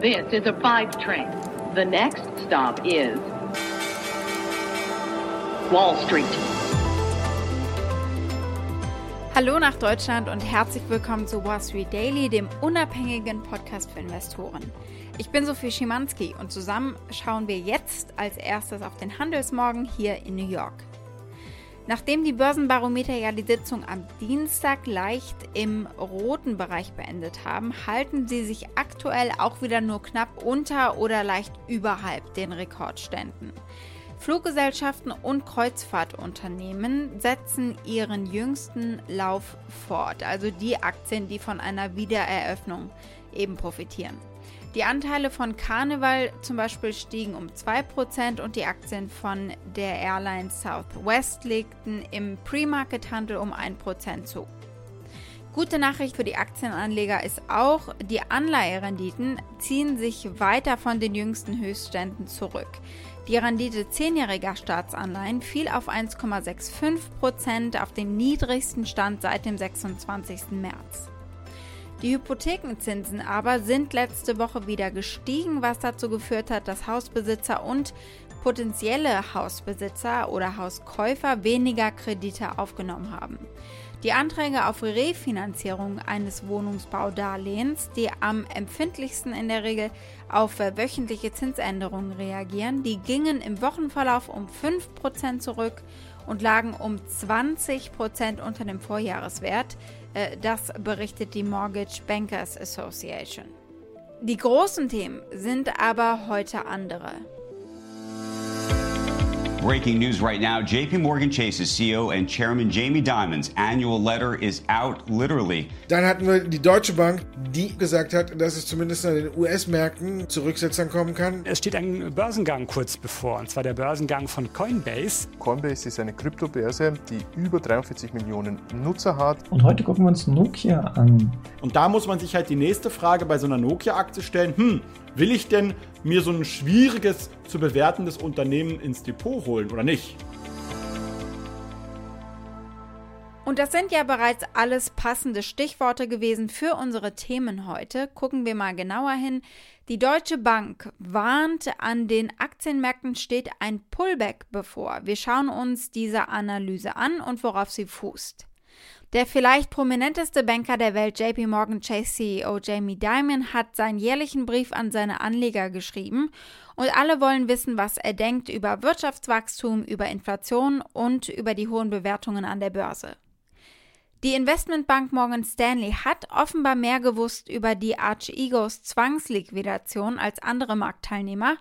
This is a five train. The next stop is Wall Street. Hallo nach Deutschland und herzlich willkommen zu Wall Street Daily, dem unabhängigen Podcast für Investoren. Ich bin Sophie Schimanski und zusammen schauen wir jetzt als erstes auf den Handelsmorgen hier in New York. Nachdem die Börsenbarometer ja die Sitzung am Dienstag leicht im roten Bereich beendet haben, halten sie sich aktuell auch wieder nur knapp unter oder leicht überhalb den Rekordständen. Fluggesellschaften und Kreuzfahrtunternehmen setzen ihren jüngsten Lauf fort, also die Aktien, die von einer Wiedereröffnung eben profitieren. Die Anteile von Carnival zum Beispiel stiegen um 2% und die Aktien von der Airline Southwest legten im Pre-Market-Handel um 1% zu. Gute Nachricht für die Aktienanleger ist auch, die Anleiherenditen ziehen sich weiter von den jüngsten Höchstständen zurück. Die Rendite 10-jähriger Staatsanleihen fiel auf 1,65% auf den niedrigsten Stand seit dem 26. März. Die Hypothekenzinsen aber sind letzte Woche wieder gestiegen, was dazu geführt hat, dass Hausbesitzer und potenzielle Hausbesitzer oder Hauskäufer weniger Kredite aufgenommen haben. Die Anträge auf Refinanzierung eines Wohnungsbaudarlehens, die am empfindlichsten in der Regel auf wöchentliche Zinsänderungen reagieren, die gingen im Wochenverlauf um 5% zurück und lagen um 20% unter dem Vorjahreswert. Äh, das berichtet die Mortgage Bankers Association. Die großen Themen sind aber heute andere. Breaking news right now JP Morgan Chase's CEO and Chairman Jamie Dimon's annual letter is out literally. Dann hatten wir die Deutsche Bank, die gesagt hat, dass es zumindest an den US-Märkten zu Rücksetzern kommen kann. Es steht ein Börsengang kurz bevor, und zwar der Börsengang von Coinbase. Coinbase ist eine Kryptobörse, die über 43 Millionen Nutzer hat. Und heute gucken wir uns Nokia an. Und da muss man sich halt die nächste Frage bei so einer Nokia-Aktie stellen. Hm, Will ich denn mir so ein schwieriges zu bewertendes Unternehmen ins Depot holen oder nicht? Und das sind ja bereits alles passende Stichworte gewesen für unsere Themen heute. Gucken wir mal genauer hin. Die Deutsche Bank warnt, an den Aktienmärkten steht ein Pullback bevor. Wir schauen uns diese Analyse an und worauf sie fußt. Der vielleicht prominenteste Banker der Welt, JP Morgan Chase CEO Jamie Dimon, hat seinen jährlichen Brief an seine Anleger geschrieben und alle wollen wissen, was er denkt über Wirtschaftswachstum, über Inflation und über die hohen Bewertungen an der Börse. Die Investmentbank Morgan Stanley hat offenbar mehr gewusst über die Arch Egos Zwangsliquidation als andere Marktteilnehmer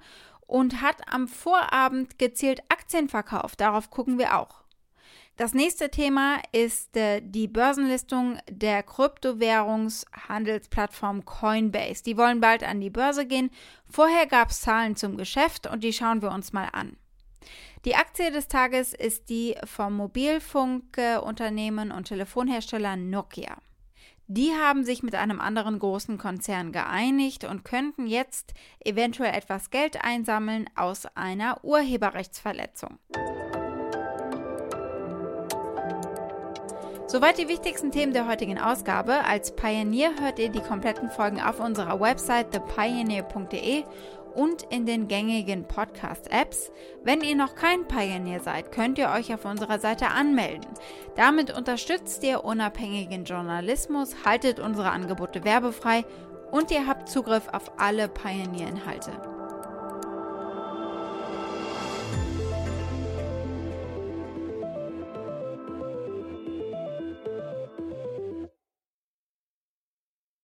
und hat am Vorabend gezielt Aktien verkauft. Darauf gucken wir auch. Das nächste Thema ist äh, die Börsenlistung der Kryptowährungshandelsplattform Coinbase. Die wollen bald an die Börse gehen. Vorher gab es Zahlen zum Geschäft und die schauen wir uns mal an. Die Aktie des Tages ist die vom Mobilfunkunternehmen und Telefonhersteller Nokia. Die haben sich mit einem anderen großen Konzern geeinigt und könnten jetzt eventuell etwas Geld einsammeln aus einer Urheberrechtsverletzung. Soweit die wichtigsten Themen der heutigen Ausgabe. Als Pioneer hört ihr die kompletten Folgen auf unserer Website thepioneer.de und in den gängigen Podcast-Apps. Wenn ihr noch kein Pioneer seid, könnt ihr euch auf unserer Seite anmelden. Damit unterstützt ihr unabhängigen Journalismus, haltet unsere Angebote werbefrei und ihr habt Zugriff auf alle Pioneer-Inhalte.